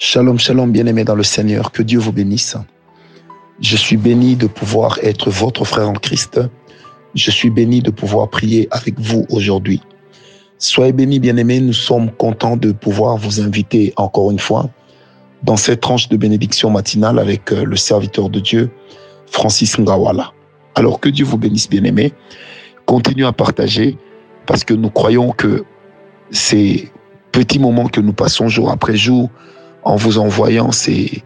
Shalom, shalom, bien-aimés dans le Seigneur, que Dieu vous bénisse. Je suis béni de pouvoir être votre frère en Christ. Je suis béni de pouvoir prier avec vous aujourd'hui. Soyez bénis, bien-aimés, nous sommes contents de pouvoir vous inviter encore une fois dans cette tranche de bénédiction matinale avec euh, le serviteur de Dieu, Francis Ngawala. Alors que Dieu vous bénisse, bien-aimés. Continuez à partager parce que nous croyons que ces petits moments que nous passons jour après jour en vous envoyant ces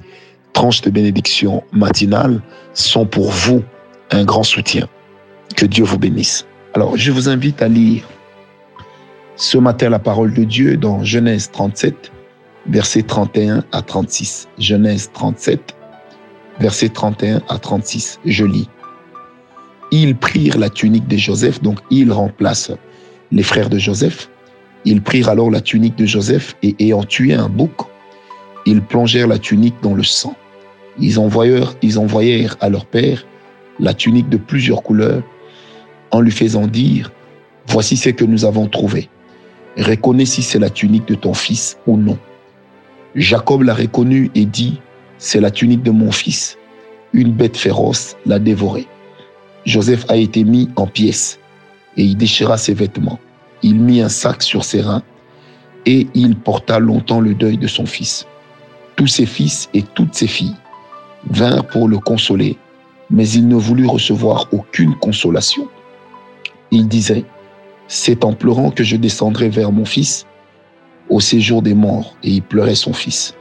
tranches de bénédiction matinale sont pour vous un grand soutien. Que Dieu vous bénisse. Alors, je vous invite à lire ce matin la parole de Dieu dans Genèse 37, versets 31 à 36. Genèse 37, versets 31 à 36. Je lis. Ils prirent la tunique de Joseph, donc ils remplacent les frères de Joseph. Ils prirent alors la tunique de Joseph et ayant tué un bouc, ils plongèrent la tunique dans le sang. Ils envoyèrent, à leur père la tunique de plusieurs couleurs en lui faisant dire, voici ce que nous avons trouvé. Reconnais si c'est la tunique de ton fils ou non. Jacob l'a reconnu et dit, c'est la tunique de mon fils. Une bête féroce l'a dévoré. Joseph a été mis en pièces et il déchira ses vêtements. Il mit un sac sur ses reins et il porta longtemps le deuil de son fils. Tous ses fils et toutes ses filles vinrent pour le consoler, mais il ne voulut recevoir aucune consolation. Il disait, C'est en pleurant que je descendrai vers mon fils au séjour des morts, et il pleurait son fils.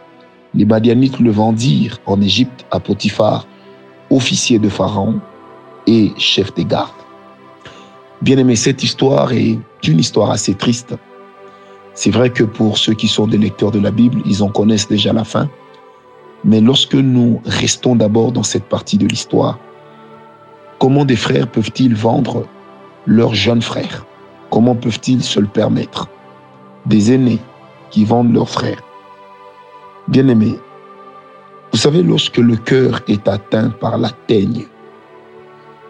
Les Madianites le vendirent en Égypte à Potiphar, officier de Pharaon et chef des gardes. Bien aimé, cette histoire est une histoire assez triste. C'est vrai que pour ceux qui sont des lecteurs de la Bible, ils en connaissent déjà la fin. Mais lorsque nous restons d'abord dans cette partie de l'histoire, comment des frères peuvent-ils vendre leurs jeunes frères? Comment peuvent-ils se le permettre? Des aînés qui vendent leurs frères. bien aimé, vous savez, lorsque le cœur est atteint par la teigne,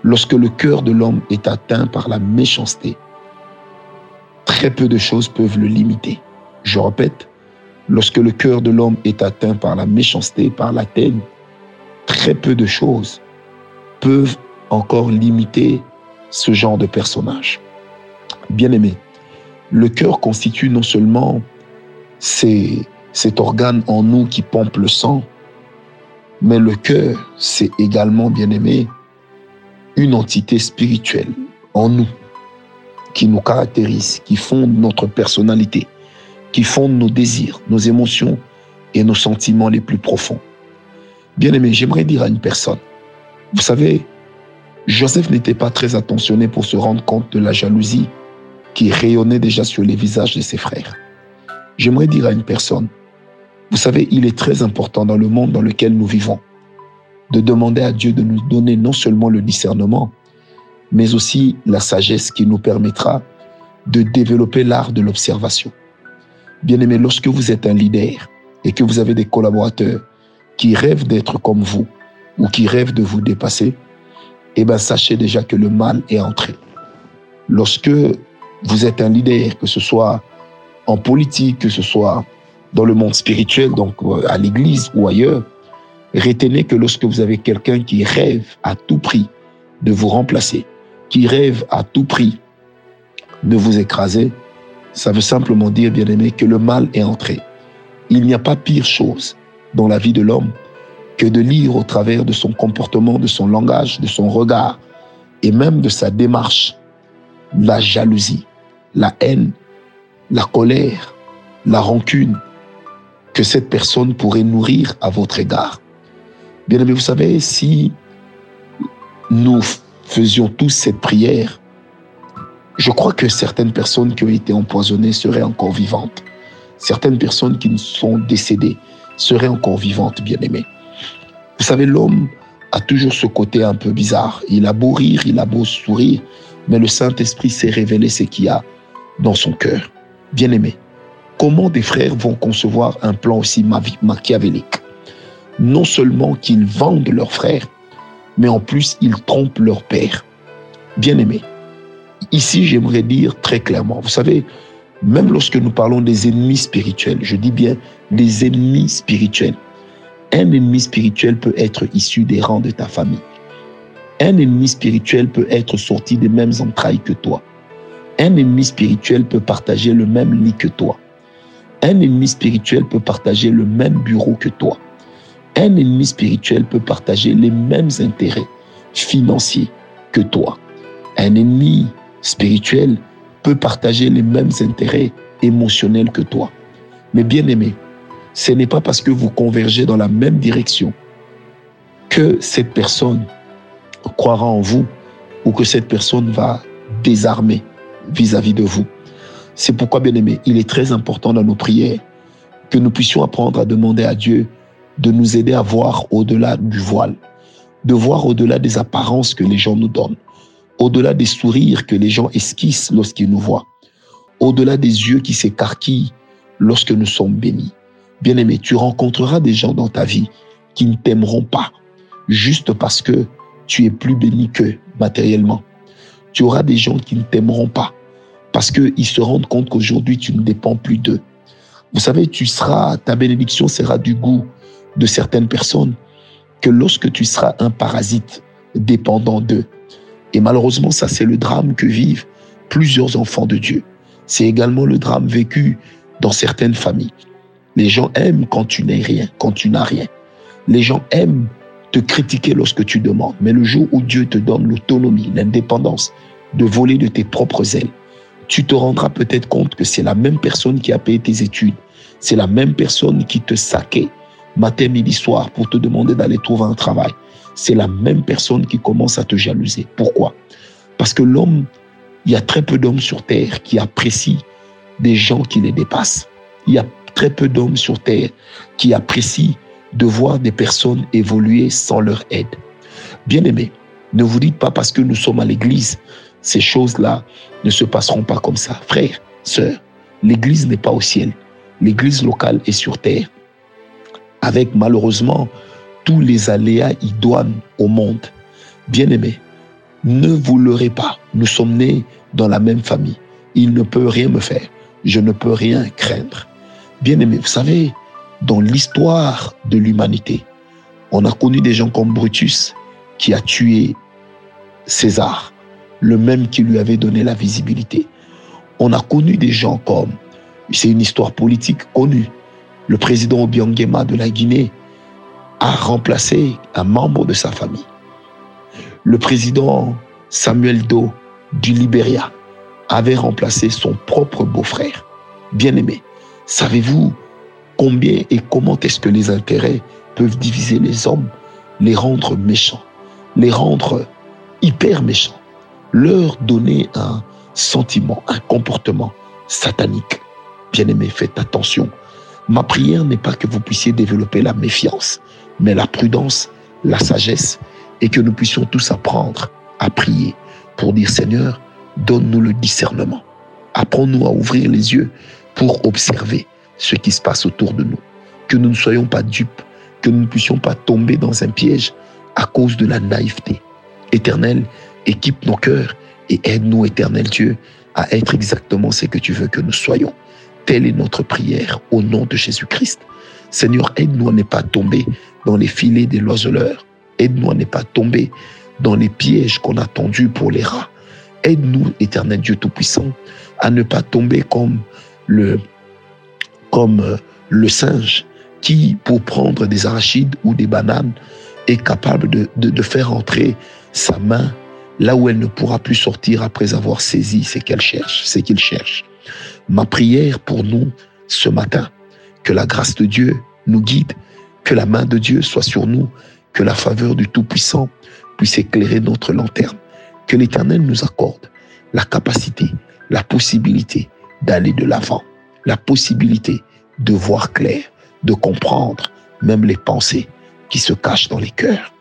lorsque le cœur de l'homme est atteint par la méchanceté, très peu de choses peuvent le limiter. Je répète, lorsque le cœur de l'homme est atteint par la méchanceté, par la teigne, très peu de choses peuvent encore limiter ce genre de personnage. Bien-aimé, le cœur constitue non seulement cet organe en nous qui pompe le sang, mais le cœur, c'est également, bien-aimé, une entité spirituelle en nous qui nous caractérise, qui fonde notre personnalité, qui fonde nos désirs, nos émotions et nos sentiments les plus profonds. Bien aimé, j'aimerais dire à une personne, vous savez, Joseph n'était pas très attentionné pour se rendre compte de la jalousie qui rayonnait déjà sur les visages de ses frères. J'aimerais dire à une personne, vous savez, il est très important dans le monde dans lequel nous vivons de demander à Dieu de nous donner non seulement le discernement, mais aussi la sagesse qui nous permettra de développer l'art de l'observation. Bien aimé, lorsque vous êtes un leader et que vous avez des collaborateurs qui rêvent d'être comme vous ou qui rêvent de vous dépasser, eh bien, sachez déjà que le mal est entré. Lorsque vous êtes un leader, que ce soit en politique, que ce soit dans le monde spirituel, donc euh, à l'église ou ailleurs, retenez que lorsque vous avez quelqu'un qui rêve à tout prix de vous remplacer, qui rêve à tout prix de vous écraser, ça veut simplement dire, bien aimé, que le mal est entré. Il n'y a pas pire chose dans la vie de l'homme que de lire au travers de son comportement, de son langage, de son regard et même de sa démarche la jalousie, la haine, la colère, la rancune que cette personne pourrait nourrir à votre égard. Bien aimé, vous savez, si nous faisions tous cette prière, je crois que certaines personnes qui ont été empoisonnées seraient encore vivantes. Certaines personnes qui sont décédées seraient encore vivantes, bien aimées. Vous savez, l'homme a toujours ce côté un peu bizarre. Il a beau rire, il a beau sourire, mais le Saint-Esprit s'est révélé ce qu'il y a dans son cœur. Bien aimé, comment des frères vont concevoir un plan aussi machiavélique? Non seulement qu'ils vendent leurs frères, mais en plus, ils trompent leur père. Bien aimé, ici, j'aimerais dire très clairement, vous savez, Même lorsque nous parlons des ennemis spirituels, je dis bien des ennemis spirituels. Un ennemi spirituel peut être issu des rangs de ta famille. Un ennemi spirituel peut être sorti des mêmes entrailles que toi. Un ennemi spirituel peut partager le même lit que toi. Un ennemi spirituel peut partager le même bureau que toi. Un ennemi spirituel peut partager les mêmes intérêts financiers que toi. Un ennemi spirituel peut partager les mêmes intérêts émotionnels que toi. Mais bien aimé, ce n'est pas parce que vous convergez dans la même direction que cette personne croira en vous ou que cette personne va désarmer vis-à-vis de vous. C'est pourquoi, bien aimé, il est très important dans nos prières que nous puissions apprendre à demander à Dieu de nous aider à voir au-delà du voile, de voir au-delà des apparences que les gens nous donnent, au-delà des sourires que les gens esquissent lorsqu'ils nous voient, au-delà des yeux qui s'écarquillent lorsque nous sommes bénis. Bien-aimé, tu rencontreras des gens dans ta vie qui ne t'aimeront pas juste parce que tu es plus béni qu'eux matériellement. Tu auras des gens qui ne t'aimeront pas parce qu'ils se rendent compte qu'aujourd'hui tu ne dépends plus d'eux. Vous savez, tu seras, ta bénédiction sera du goût de certaines personnes que lorsque tu seras un parasite dépendant d'eux. Et malheureusement, ça c'est le drame que vivent plusieurs enfants de Dieu. C'est également le drame vécu dans certaines familles. Les gens aiment quand tu n'es rien, quand tu n'as rien. Les gens aiment te critiquer lorsque tu demandes. Mais le jour où Dieu te donne l'autonomie, l'indépendance de voler de tes propres ailes, tu te rendras peut-être compte que c'est la même personne qui a payé tes études. C'est la même personne qui te saquait matin, midi, soir pour te demander d'aller trouver un travail. C'est la même personne qui commence à te jalouser. Pourquoi? Parce que l'homme, il y a très peu d'hommes sur terre qui apprécient des gens qui les dépassent. Il y a très peu d'hommes sur terre qui apprécient de voir des personnes évoluer sans leur aide. Bien aimé, ne vous dites pas parce que nous sommes à l'église, ces choses-là ne se passeront pas comme ça. Frère, sœur, l'église n'est pas au ciel. L'église locale est sur terre. Avec malheureusement tous les aléas idoines au monde. Bien aimé, ne vous leurrez pas. Nous sommes nés dans la même famille. Il ne peut rien me faire. Je ne peux rien craindre. Bien aimé, vous savez, dans l'histoire de l'humanité, on a connu des gens comme Brutus qui a tué César, le même qui lui avait donné la visibilité. On a connu des gens comme, c'est une histoire politique connue, le président Obiangema de la Guinée a remplacé un membre de sa famille. Le président Samuel Doe du Libéria avait remplacé son propre beau-frère. Bien-aimé, savez-vous combien et comment est-ce que les intérêts peuvent diviser les hommes, les rendre méchants, les rendre hyper méchants, leur donner un sentiment, un comportement satanique? Bien-aimé, faites attention. Ma prière n'est pas que vous puissiez développer la méfiance, mais la prudence, la sagesse, et que nous puissions tous apprendre à prier pour dire Seigneur, donne-nous le discernement. Apprends-nous à ouvrir les yeux pour observer ce qui se passe autour de nous. Que nous ne soyons pas dupes, que nous ne puissions pas tomber dans un piège à cause de la naïveté. Éternel, équipe nos cœurs et aide-nous, éternel Dieu, à être exactement ce que tu veux que nous soyons. Telle est notre prière au nom de Jésus-Christ. Seigneur, aide-nous à ne pas tomber dans les filets des loiseleurs. Aide-nous à ne pas tomber dans les pièges qu'on a tendus pour les rats. Aide-nous, éternel Dieu Tout-Puissant, à ne pas tomber comme le, comme euh, le singe qui, pour prendre des arachides ou des bananes, est capable de, faire entrer sa main là où elle ne pourra plus sortir après avoir saisi ce qu'elle cherche, ce qu'il cherche. Ma prière pour nous ce matin, que la grâce de Dieu nous guide, que la main de Dieu soit sur nous, que la faveur du Tout-Puissant puisse éclairer notre lanterne, que l'Éternel nous accorde la capacité, la possibilité d'aller de l'avant, la possibilité de voir clair, de comprendre même les pensées qui se cachent dans les cœurs.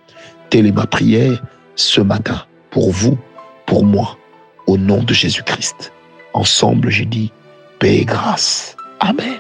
Telle est ma prière ce matin pour vous, pour moi, au nom de Jésus-Christ. Ensemble, j'ai dit, paix et grâce. Amen.